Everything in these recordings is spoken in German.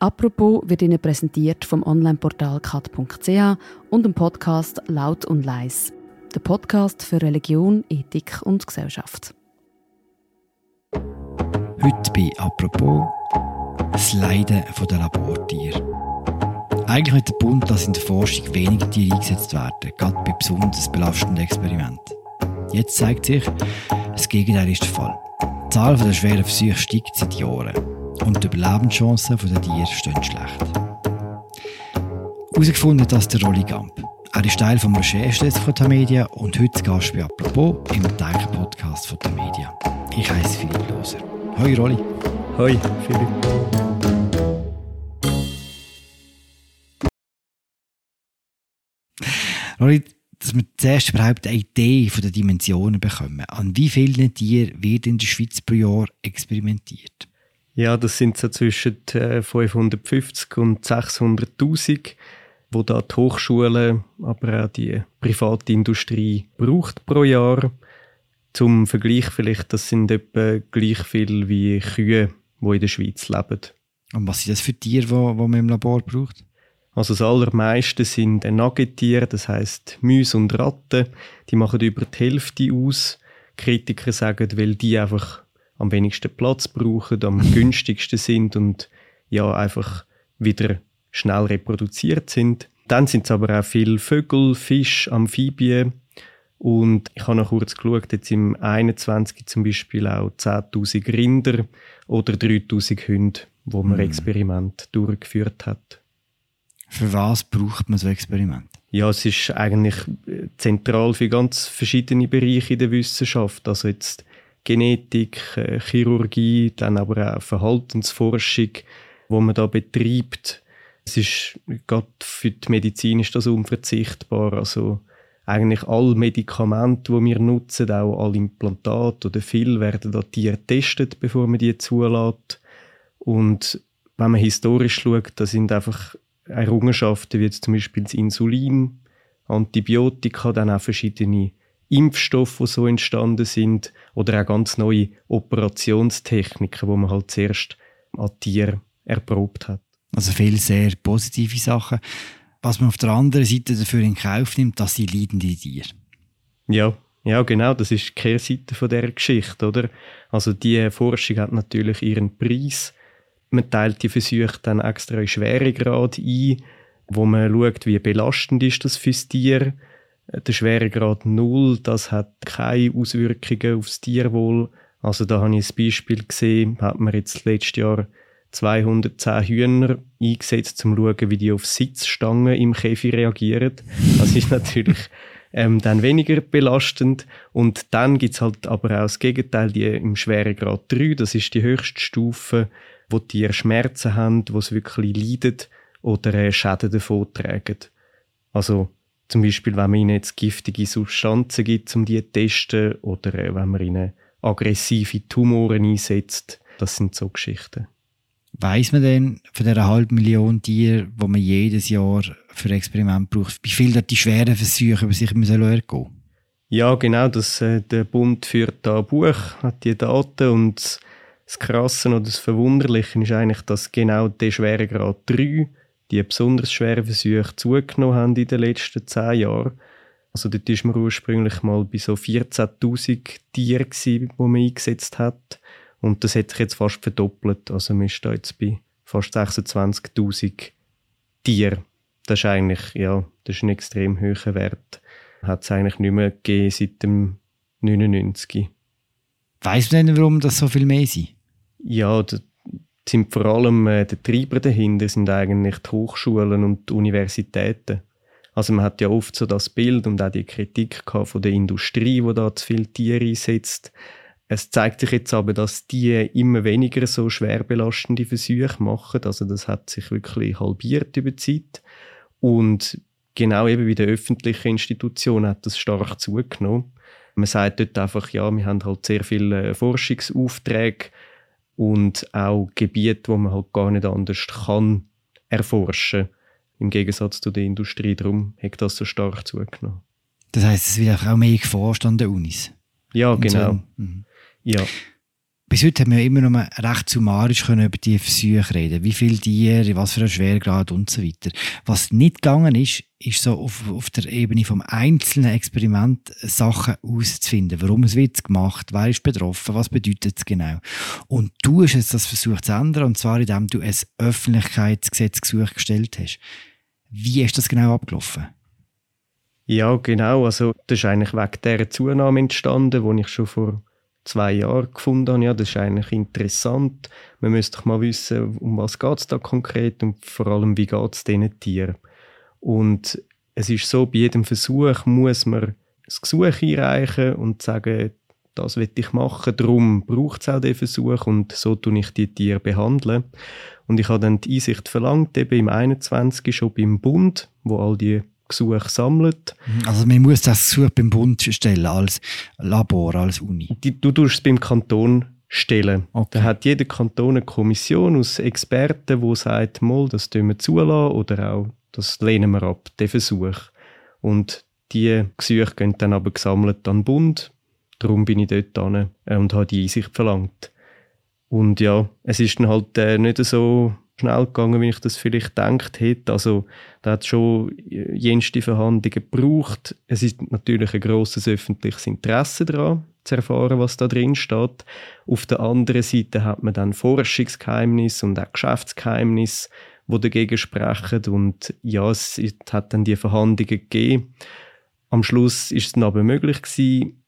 Apropos wird Ihnen präsentiert vom Onlineportal kat.ch und dem Podcast Laut und Leis. Der Podcast für Religion, Ethik und Gesellschaft. Heute bei Apropos das Leiden der Labortiere. Eigentlich wird der Bund, dass in der Forschung weniger Tiere eingesetzt werden, gerade bei besonders belastenden Experimenten. Jetzt zeigt sich, das Gegenteil ist der Fall. Die Zahl der schweren Versuche steigt seit Jahren und die Überlebenschancen der Tiere stehen schlecht. Herausgefunden hat das der Rolli Gamp. Er ist Teil des Recherchedesk von Tamedia und heute Gast bei Apropos im Denken-Podcast von Tamedia. Ich heiße Philipp Loser. Hoi Rolli. Hoi Philipp. Rolli, dass wir zuerst überhaupt eine Idee von den Dimensionen bekommen. An wie vielen Tieren wird in der Schweiz pro Jahr experimentiert? Ja, das sind so zwischen 550 äh, und 600.000, wo da die Hochschulen, aber auch die private Industrie braucht pro Jahr. Zum Vergleich vielleicht, das sind etwa gleich viel wie Kühe, die in der Schweiz leben. Und was sind das für Tiere, die, die man im Labor braucht? Also das allermeiste sind Nagetiere, das heißt Mäuse und Ratten. Die machen über die Hälfte aus. Kritiker sagen, weil die einfach am wenigsten Platz brauchen, am günstigsten sind und ja einfach wieder schnell reproduziert sind. Dann sind es aber auch viele Vögel, Fisch, Amphibien und ich habe noch kurz geschaut, jetzt im 21 zum Beispiel auch 10.000 Rinder oder 3.000 Hunde, wo man mm. Experiment durchgeführt hat. Für was braucht man so Experiment? Ja, es ist eigentlich äh, zentral für ganz verschiedene Bereiche in der Wissenschaft. Also jetzt Genetik, äh, Chirurgie, dann aber auch Verhaltensforschung, wo man da betreibt. Es ist gerade für die Medizin ist das unverzichtbar. Also eigentlich alle Medikamente, die wir nutzen, auch alle Implantate oder viel, werden da Tiere getestet, bevor man die zulässt. Und wenn man historisch schaut, da sind einfach Errungenschaften wie zum Beispiel das Insulin, Antibiotika, dann auch verschiedene Impfstoffe, die so entstanden sind oder auch ganz neue Operationstechniken, wo man halt zuerst an Tieren erprobt hat. Also viele sehr positive Sachen. Was man auf der anderen Seite dafür in Kauf nimmt, dass sie leidende Tiere. Ja, ja, genau, das ist die Kehrseite von der Geschichte, oder? Also die Forschung hat natürlich ihren Preis man teilt die Versuche dann extra in Schweregrad ein, wo man schaut, wie belastend ist das fürs Tier. Der Schweregrad 0, das hat keine Auswirkungen aufs Tierwohl. Also da habe ich ein Beispiel gesehen, hat man jetzt letztes Jahr 210 Hühner eingesetzt, um zu schauen, wie die auf Sitzstangen im Käfig reagieren. Das ist natürlich ähm, dann weniger belastend. Und dann gibt's halt aber auch das Gegenteil, die im Schweregrad 3, das ist die höchste Stufe, wo die Tiere Schmerzen haben, wo sie wirklich leiden oder äh, Schäden davon tragen. Also zum Beispiel, wenn man ihnen jetzt giftige Substanzen gibt, um die zu testen, oder äh, wenn man ihnen aggressive Tumoren einsetzt. Das sind so Geschichten. Weiß man denn von dieser halben Million Tiere, die man jedes Jahr für Experiment braucht, wie viel die schweren Versuche über sich müssen ergehen Ja, genau. Das, äh, der Bund führt da ein Buch, hat die Daten und das Krasse oder das Verwunderliche ist eigentlich, dass genau der Schweregrad 3, die besonders schweren Versuche, zugenommen haben in den letzten zehn Jahren. Also dort war man ursprünglich mal bei so 14'000 Tieren, die man eingesetzt hat. Und das hat sich jetzt fast verdoppelt. Also man ist da jetzt bei fast 26'000 Tieren. Das ist eigentlich, ja, das ist ein extrem hoher Wert. Hat es eigentlich nicht mehr gegeben seit dem 99. Weiß man denn, warum das so viel mehr sind? Ja, da sind vor allem äh, die Treiber dahinter sind eigentlich die Hochschulen und die Universitäten. Also man hat ja oft so das Bild und auch die Kritik von der Industrie, die da zu viele Tiere einsetzt. Es zeigt sich jetzt aber, dass die immer weniger so schwer belastende Versuche machen. Also das hat sich wirklich halbiert über die Zeit. Und genau eben wie der öffentlichen Institution hat das stark zugenommen. Man sagt dort einfach, ja, wir haben halt sehr viele Forschungsaufträge und auch Gebiete, wo man halt gar nicht anders kann erforschen. Im Gegensatz zu der Industrie. Darum hat das so stark zugenommen. Das heißt, es wird auch mehr geforscht an den Unis? Ja, genau. So. Mhm. Ja. Bis heute haben wir immer noch recht summarisch können über die Versuche reden. Wie viele Tiere, was für ein Schwergrad und so weiter. Was nicht gegangen ist, ist so auf, auf der Ebene vom einzelnen Experiment Sachen auszufinden. Warum es wird gemacht, wer ist betroffen, was bedeutet es genau. Und du hast jetzt das versucht zu ändern, und zwar indem du ein Öffentlichkeitsgesetzgesuch gestellt hast. Wie ist das genau abgelaufen? Ja, genau. Also, das ist eigentlich wegen dieser Zunahme entstanden, die ich schon vor zwei Jahren gefunden habe, ja, das ist eigentlich interessant. Man müsste doch mal wissen, um was geht es da konkret und vor allem, wie geht es diesen Tieren. Und es ist so, bei jedem Versuch muss man das Gesuch einreichen und sagen, das will ich machen, darum braucht es auch diesen Versuch und so tue ich die Tiere behandeln. Und ich habe dann die Einsicht verlangt, eben im 21. schon beim Bund, wo all die Gesuche sammelt. Also man muss das Gesuch beim Bund stellen, als Labor, als Uni? Die, du tust es beim Kanton stellen. Okay. Da hat jeder Kanton eine Kommission aus Experten, die sagt, mal, das tun wir zulassen oder auch, das lehnen wir ab, den Versuch. Und die Gesuche gehen dann aber gesammelt an den Bund. Darum bin ich dort hin äh, und habe die Einsicht verlangt. Und ja, es ist dann halt äh, nicht so schnell gegangen, wie ich das vielleicht gedacht hätte. Also, da hat schon jenste Verhandlungen gebraucht. Es ist natürlich ein grosses öffentliches Interesse daran, zu erfahren, was da drin steht. Auf der anderen Seite hat man dann Forschungsgeheimnis und auch Geschäftsgeheimnis, wo dagegen sprechen. Und ja, es hat dann die Verhandlungen gegeben. Am Schluss ist es dann aber möglich gewesen,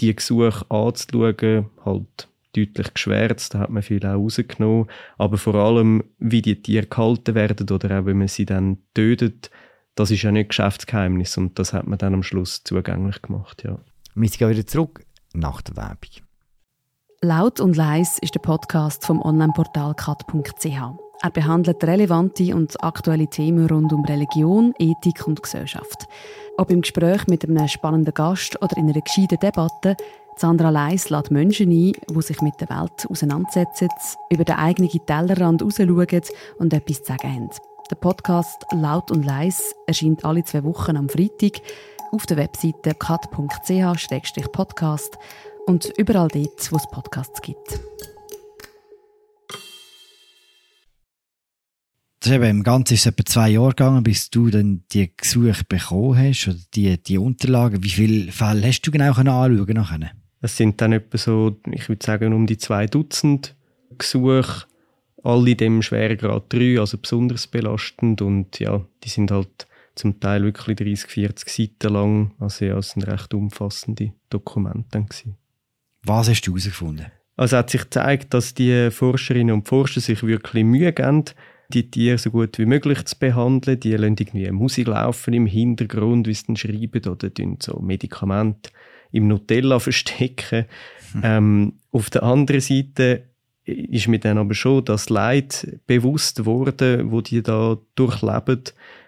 die Gesuche anzuschauen, halt deutlich geschwärzt, da hat man viel auch rausgenommen. Aber vor allem, wie die Tiere gehalten werden oder auch, wie man sie dann tötet, das ist ja nicht Geschäftsgeheimnis und das hat man dann am Schluss zugänglich gemacht, ja. Wir gehen wieder zurück nach der Werbung. Laut und leis ist der Podcast vom Onlineportal kat.ch. Er behandelt relevante und aktuelle Themen rund um Religion, Ethik und Gesellschaft. Ob im Gespräch mit einem spannenden Gast oder in einer gescheiten Debatte, Sandra Leis lädt Menschen ein, die sich mit der Welt auseinandersetzen, über den eigenen Tellerrand rausschauen und etwas zu sagen haben. Der Podcast Laut und Leis erscheint alle zwei Wochen am Freitag auf der Webseite kat.ch-podcast und überall dort, wo es Podcasts gibt. Das Im Ganzen ist es etwa zwei Jahre gegangen, bis du dann die Gesuche bekommen hast, oder die, die Unterlagen. Wie viele Fälle hast du genau anschauen können? Es sind dann etwa so, ich würde sagen, um die zwei Dutzend Gesuche, alle in dem Schweregrad 3, also besonders belastend und ja, die sind halt zum Teil wirklich 30, 40 Seiten lang, also ja, es sind recht umfassende Dokumente gewesen. Was hast du herausgefunden? Also hat sich gezeigt, dass die Forscherinnen und Forscher sich wirklich Mühe geben, die Tiere so gut wie möglich zu behandeln. Die lassen irgendwie Musik laufen im Hintergrund, wie sie dann schreiben, oder so Medikamente im Nutella verstecken. Hm. Ähm, auf der anderen Seite ist mir dann aber schon das Leid bewusst worden, wo die da durchleben.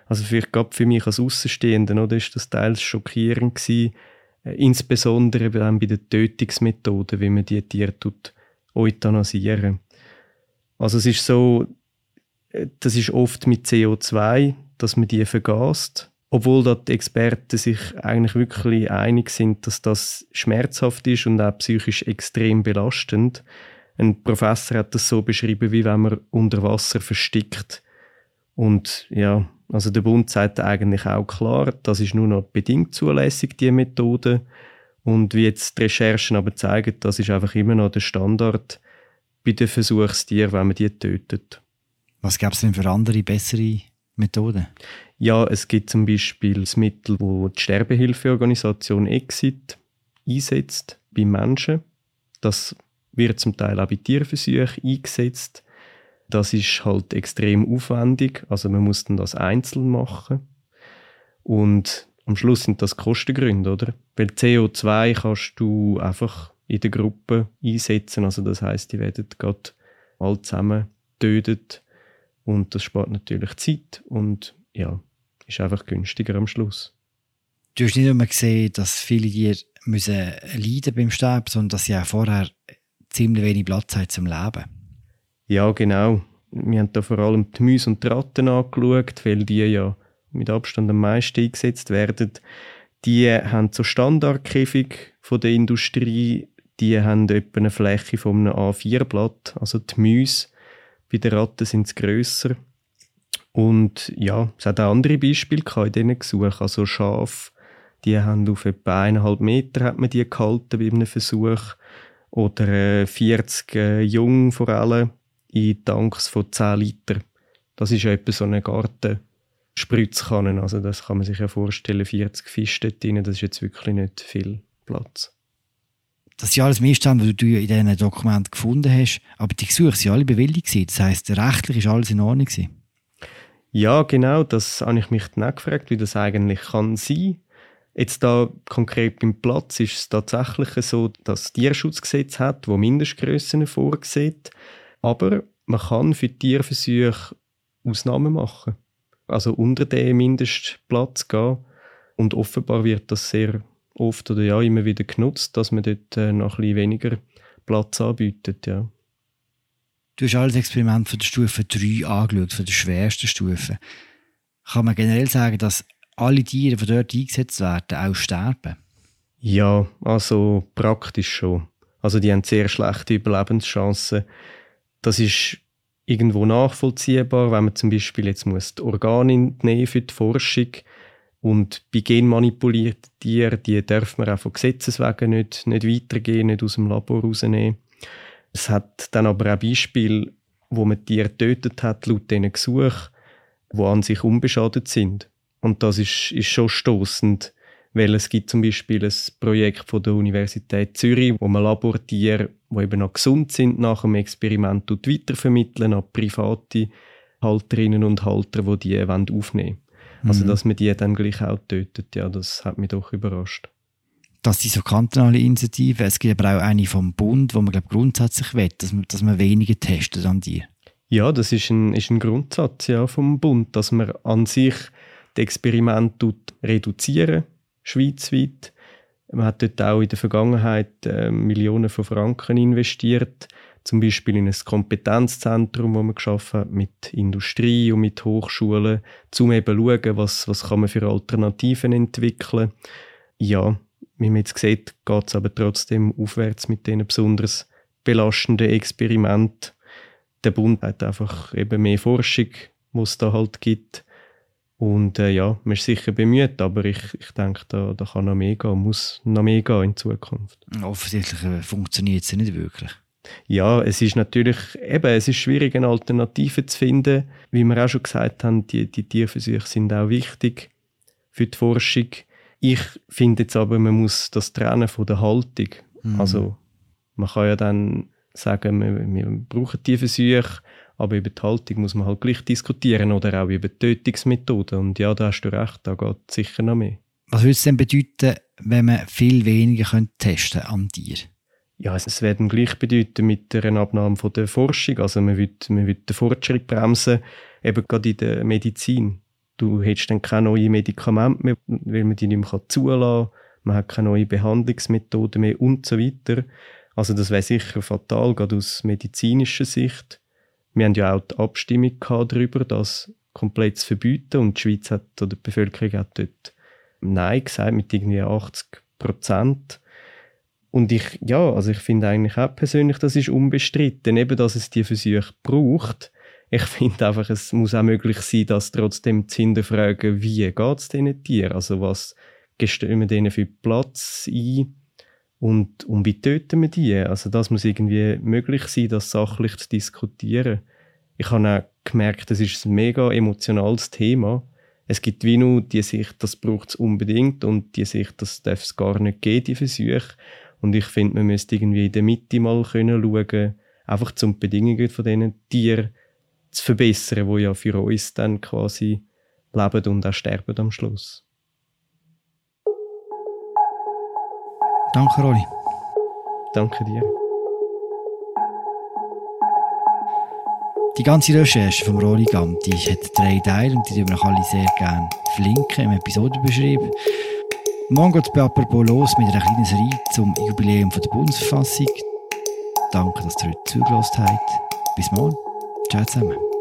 Also vielleicht gerade für mich als Außenstehender, oder ist das teils schockierend gewesen, äh, insbesondere dann bei den Tötungsmethoden, wie man die Tiere tut, euthanasieren. Also es ist so, äh, das ist oft mit CO2, dass man die vergast obwohl dort die Experten sich eigentlich wirklich einig sind, dass das schmerzhaft ist und auch psychisch extrem belastend. Ein Professor hat das so beschrieben, wie wenn man unter Wasser verstickt. Und ja, also der Bund sagt eigentlich auch klar, das ist nur noch bedingt zulässig, die Methode. Und wie jetzt die Recherchen aber zeigen, das ist einfach immer noch der Standard bei den Versuchstieren, wenn man die tötet. Was gäbe es denn für andere, bessere Methoden? Ja, es gibt zum Beispiel das Mittel, wo die Sterbehilfeorganisation Exit einsetzt bei Menschen. Das wird zum Teil auch bei Tierversuchen eingesetzt. Das ist halt extrem aufwendig, also man muss dann das einzeln machen. Und am Schluss sind das Kostengründe, oder? Weil CO2 kannst du einfach in der Gruppe einsetzen, also das heißt, die werden gerade alle zusammen tötet und das spart natürlich Zeit und ja, ist einfach günstiger am Schluss. Du hast nicht nur gesehen, dass viele Tiere müssen leiden beim Sterben, sondern dass sie auch vorher ziemlich wenig Platz haben zum Leben. Ja, genau. Wir haben da vor allem die Mäuse und die Ratten angeschaut, weil die ja mit Abstand am meisten eingesetzt werden. Die haben so Standardkäfig von der Industrie Die haben etwa eine Fläche von einem A4-Blatt, also die Mäuse. Bei den Ratten sind sie grösser. Und ja, es hat auch andere Beispiele in diesen Gesuchen. Also Schafe, die haben auf etwa eineinhalb Meter hat man die gehalten bei einem Versuch. Oder 40 äh, Jungen vor allem in Tanks von 10 Liter. Das ist ja etwa so eine Gartenspritzkanne. Also das kann man sich ja vorstellen, 40 Fische dort drin, das ist jetzt wirklich nicht viel Platz. Das sind alles Missstände, die du in diesen Dokumenten gefunden hast, aber die Gesuche sind alle bewilligt Das heisst, rechtlich ist alles in Ordnung gewesen. Ja, genau, das habe ich mich dann auch gefragt, wie das eigentlich kann sein. Jetzt da konkret beim Platz ist es tatsächlich so, dass das Tierschutzgesetz hat, wo Mindestgrößen vorsieht. Aber man kann für Tierversuche Ausnahmen machen. Also unter den Mindestplatz gehen. Und offenbar wird das sehr oft oder ja immer wieder genutzt, dass man dort äh, noch ein bisschen weniger Platz anbietet. Ja. Du hast alles Experiment von der Stufe 3 angeschaut, von der schwersten Stufe. Kann man generell sagen, dass alle Tiere, die dort eingesetzt werden, auch sterben? Ja, also praktisch schon. Also die haben sehr schlechte Überlebenschancen. Das ist irgendwo nachvollziehbar, wenn man zum Beispiel jetzt muss die Organe nehmen für die Forschung und bei genmanipulierten Tieren, die darf man auch von Gesetzes wegen nicht, nicht weitergehen, nicht aus dem Labor rausnehmen. Es hat dann aber auch Beispiele, wo man Tiere getötet hat, laut diesen Gesuchen, die an sich unbeschadet sind. Und das ist, ist schon stoßend, weil es gibt zum Beispiel ein Projekt von der Universität Zürich, wo man Labortiere, die eben noch gesund sind, nach dem Experiment weitervermitteln an private Halterinnen und Halter, die die aufnehmen wollen. Also, mhm. dass man die dann gleich auch tötet, ja, das hat mich doch überrascht. Das sind so kantonale Initiativen. Es gibt aber auch eine vom Bund, wo man glaub, grundsätzlich will, dass man, dass man weniger testet an die. Ja, das ist ein, ist ein Grundsatz ja, vom Bund, dass man an sich das Experiment reduzieren schweizweit. Man hat dort auch in der Vergangenheit äh, Millionen von Franken investiert, zum Beispiel in ein Kompetenzzentrum, das man geschaffen hat mit Industrie und mit Hochschulen, um eben zu schauen, was, was kann man für Alternativen entwickeln. Ja, wie man jetzt sieht, geht es aber trotzdem aufwärts mit diesen besonders belastenden Experimenten. Der Bund hat einfach eben mehr Forschung, die es da halt gibt. Und äh, ja, man ist sicher bemüht, aber ich, ich denke, da, da kann noch mehr gehen, muss noch mehr gehen in Zukunft. Offensichtlich äh, funktioniert es nicht wirklich. Ja, es ist natürlich, eben, es ist schwierig, eine Alternative zu finden. Wie wir auch schon gesagt haben, die, die Tierversuche sind auch wichtig für die Forschung. Ich finde jetzt aber, man muss das trennen von der Haltung. Mhm. Also, man kann ja dann sagen, wir, wir brauchen Tierversuche, aber über die Haltung muss man halt gleich diskutieren oder auch über die Tötungsmethoden. Und ja, da hast du recht, da geht sicher noch mehr. Was würde es denn bedeuten, wenn man viel weniger testen an dir? Ja, es wird gleich bedeuten mit der Abnahme von der Forschung. Also man wird, man wird den Fortschritt bremsen, eben gerade in der Medizin. Du hättest dann keine neuen Medikamente mehr, weil man die nicht mehr zulassen kann. Man hat keine neuen Behandlungsmethoden mehr und so weiter. Also das wäre sicher fatal, gerade aus medizinischer Sicht. Wir haben ja auch die Abstimmung darüber, das komplett zu verbieten und die Schweiz hat, oder die Bevölkerung hat dort Nein gesagt mit irgendwie 80 Prozent. Und ich, ja, also ich finde eigentlich auch persönlich, das ist unbestritten, eben, dass es die Versuche braucht. Ich finde einfach, es muss auch möglich sein, dass trotzdem zu hinterfragen, wie geht es diesen Tieren? Also was gestehen wir denen für Platz ein? Und, und wie töten wir die? Also das muss irgendwie möglich sein, das sachlich zu diskutieren. Ich habe auch gemerkt, das ist ein mega emotionales Thema. Es gibt wie nur die Sicht, das braucht es unbedingt und die Sicht, das darf es gar nicht geben, die Versuche. Und ich finde, man müsste irgendwie in der Mitte mal können schauen, einfach zum Bedingungen von diesen Tieren zu verbessern, die ja für uns dann quasi leben und auch sterben am Schluss. Danke, Rolli. Danke dir. Die ganze Recherche vom Rolli Ganti hat drei Teile und die würden wir alle sehr gerne verlinken im Episodenbeschrieb. Morgen geht es bei los mit einer kleinen Serie zum Jubiläum der Bundesverfassung. Danke, dass ihr heute zugelassen habt. Bis morgen. Ciao zusammen.